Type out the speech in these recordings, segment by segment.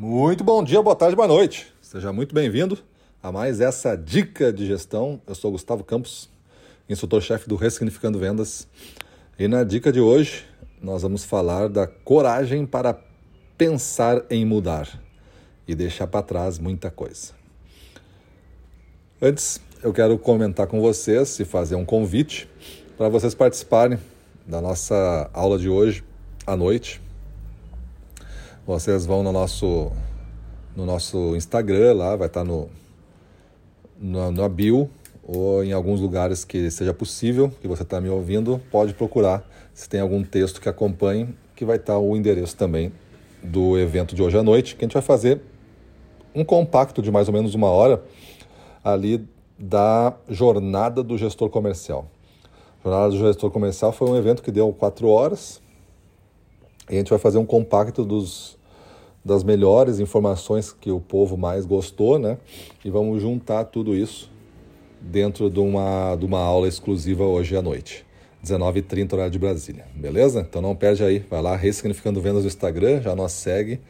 Muito bom dia, boa tarde, boa noite. Seja muito bem-vindo a mais essa dica de gestão. Eu sou Gustavo Campos, instrutor-chefe do Ressignificando Vendas. E na dica de hoje, nós vamos falar da coragem para pensar em mudar e deixar para trás muita coisa. Antes, eu quero comentar com vocês e fazer um convite para vocês participarem da nossa aula de hoje à noite vocês vão no nosso, no nosso Instagram, lá vai estar no, no, no bio ou em alguns lugares que seja possível, que você está me ouvindo, pode procurar se tem algum texto que acompanhe, que vai estar o endereço também do evento de hoje à noite, que a gente vai fazer um compacto de mais ou menos uma hora ali da jornada do gestor comercial. Jornada do gestor comercial foi um evento que deu quatro horas e a gente vai fazer um compacto dos das melhores informações que o povo mais gostou, né? E vamos juntar tudo isso dentro de uma, de uma aula exclusiva hoje à noite. 19h30 horário de Brasília, beleza? Então não perde aí, vai lá, Ressignificando Vendas no Instagram, já nos segue,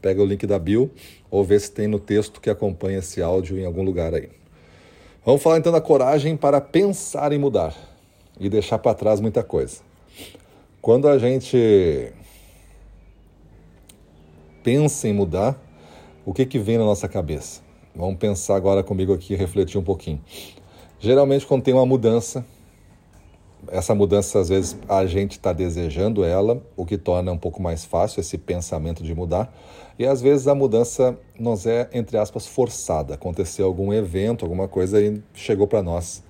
pega o link da bio ou vê se tem no texto que acompanha esse áudio em algum lugar aí. Vamos falar então da coragem para pensar em mudar e deixar para trás muita coisa. Quando a gente pensa em mudar, o que, que vem na nossa cabeça? Vamos pensar agora comigo aqui refletir um pouquinho. Geralmente, quando tem uma mudança, essa mudança, às vezes, a gente está desejando ela, o que torna um pouco mais fácil esse pensamento de mudar. E às vezes a mudança nos é, entre aspas, forçada. Aconteceu algum evento, alguma coisa e chegou para nós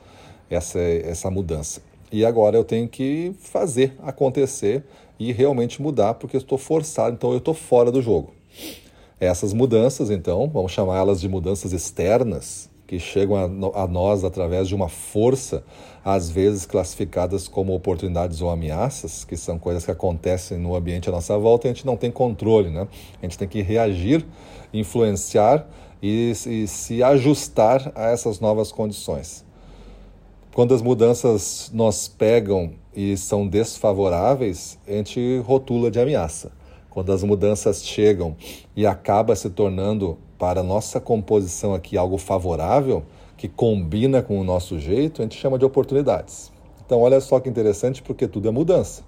essa, essa mudança. E agora eu tenho que fazer acontecer e realmente mudar, porque estou forçado, então eu estou fora do jogo. Essas mudanças, então, vamos chamar elas de mudanças externas, que chegam a, a nós através de uma força, às vezes classificadas como oportunidades ou ameaças, que são coisas que acontecem no ambiente à nossa volta e a gente não tem controle, né? A gente tem que reagir, influenciar e, e se ajustar a essas novas condições. Quando as mudanças nos pegam e são desfavoráveis, a gente rotula de ameaça. Quando as mudanças chegam e acaba se tornando para a nossa composição aqui algo favorável, que combina com o nosso jeito, a gente chama de oportunidades. Então, olha só que interessante, porque tudo é mudança.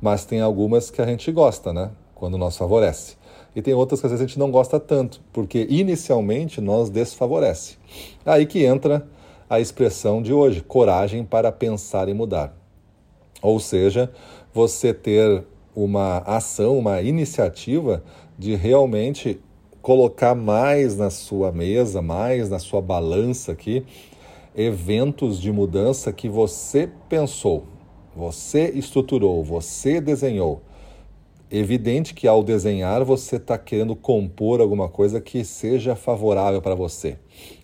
Mas tem algumas que a gente gosta, né? Quando nos favorece. E tem outras que às vezes a gente não gosta tanto, porque inicialmente nos desfavorece. Aí que entra a expressão de hoje, coragem para pensar e mudar. Ou seja, você ter uma ação, uma iniciativa de realmente colocar mais na sua mesa, mais na sua balança aqui, eventos de mudança que você pensou, você estruturou, você desenhou. Evidente que ao desenhar você está querendo compor alguma coisa que seja favorável para você.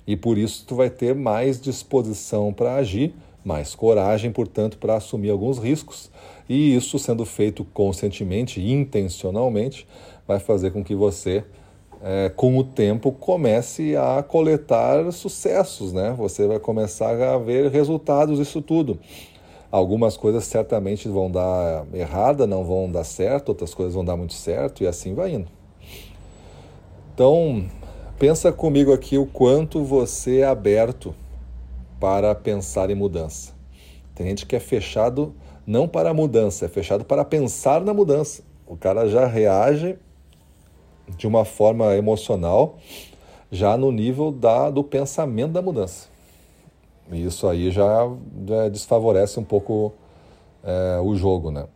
E por isso tu vai ter mais disposição para agir, mais coragem, portanto, para assumir alguns riscos. E isso sendo feito conscientemente, intencionalmente, vai fazer com que você, é, com o tempo, comece a coletar sucessos, né? Você vai começar a ver resultados disso tudo. Algumas coisas certamente vão dar errada, não vão dar certo, outras coisas vão dar muito certo e assim vai indo. Então, pensa comigo aqui o quanto você é aberto para pensar em mudança. Tem gente que é fechado não para a mudança, é fechado para pensar na mudança. O cara já reage de uma forma emocional, já no nível da, do pensamento da mudança. E isso aí já, já desfavorece um pouco é, o jogo, né?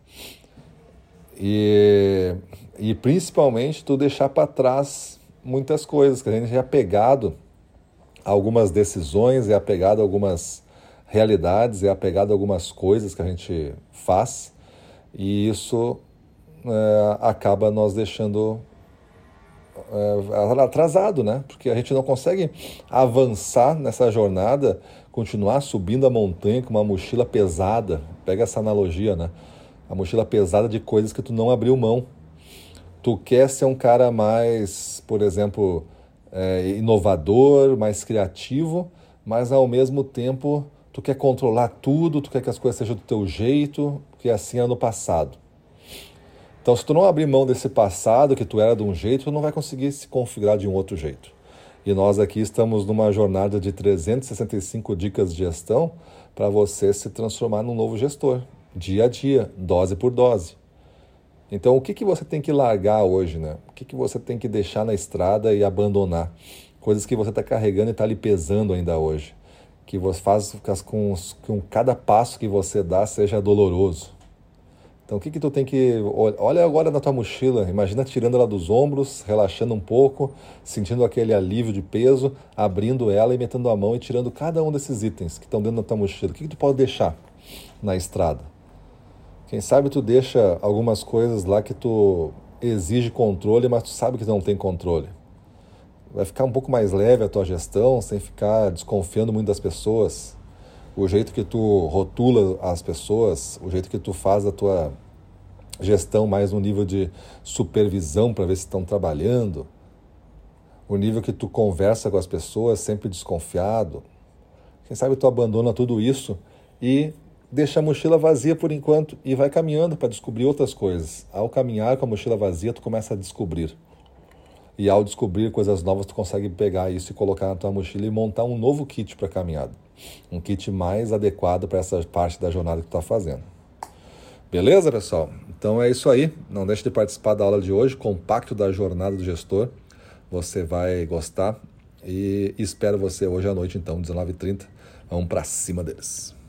E, e principalmente tu deixar para trás muitas coisas, que a gente é apegado a algumas decisões, é apegado a algumas realidades, é apegado a algumas coisas que a gente faz e isso é, acaba nós deixando é, atrasado, né? Porque a gente não consegue avançar nessa jornada continuar subindo a montanha com uma mochila pesada. Pega essa analogia, né? A mochila pesada de coisas que tu não abriu mão. Tu quer ser um cara mais, por exemplo, é, inovador, mais criativo, mas ao mesmo tempo tu quer controlar tudo, tu quer que as coisas sejam do teu jeito, que assim é no passado. Então, se tu não abrir mão desse passado que tu era de um jeito, tu não vai conseguir se configurar de um outro jeito. E nós aqui estamos numa jornada de 365 dicas de gestão para você se transformar num novo gestor, dia a dia, dose por dose. Então, o que, que você tem que largar hoje, né? O que, que você tem que deixar na estrada e abandonar? Coisas que você está carregando e está lhe pesando ainda hoje. Que você faz com, com cada passo que você dá seja doloroso. Então, o que que tu tem que... Olha agora na tua mochila, imagina tirando ela dos ombros, relaxando um pouco, sentindo aquele alívio de peso, abrindo ela e metendo a mão e tirando cada um desses itens que estão dentro da tua mochila. O que que tu pode deixar na estrada? Quem sabe tu deixa algumas coisas lá que tu exige controle, mas tu sabe que tu não tem controle. Vai ficar um pouco mais leve a tua gestão, sem ficar desconfiando muito das pessoas o jeito que tu rotula as pessoas, o jeito que tu faz a tua gestão mais no nível de supervisão para ver se estão trabalhando, o nível que tu conversa com as pessoas sempre desconfiado. Quem sabe tu abandona tudo isso e deixa a mochila vazia por enquanto e vai caminhando para descobrir outras coisas. Ao caminhar com a mochila vazia, tu começa a descobrir. E ao descobrir coisas novas, tu consegue pegar isso e colocar na tua mochila e montar um novo kit para caminhada. Um kit mais adequado para essa parte da jornada que está fazendo. Beleza, pessoal? Então é isso aí. Não deixe de participar da aula de hoje, compacto da jornada do gestor. Você vai gostar e espero você hoje à noite, então, 19h30. Vamos para cima deles.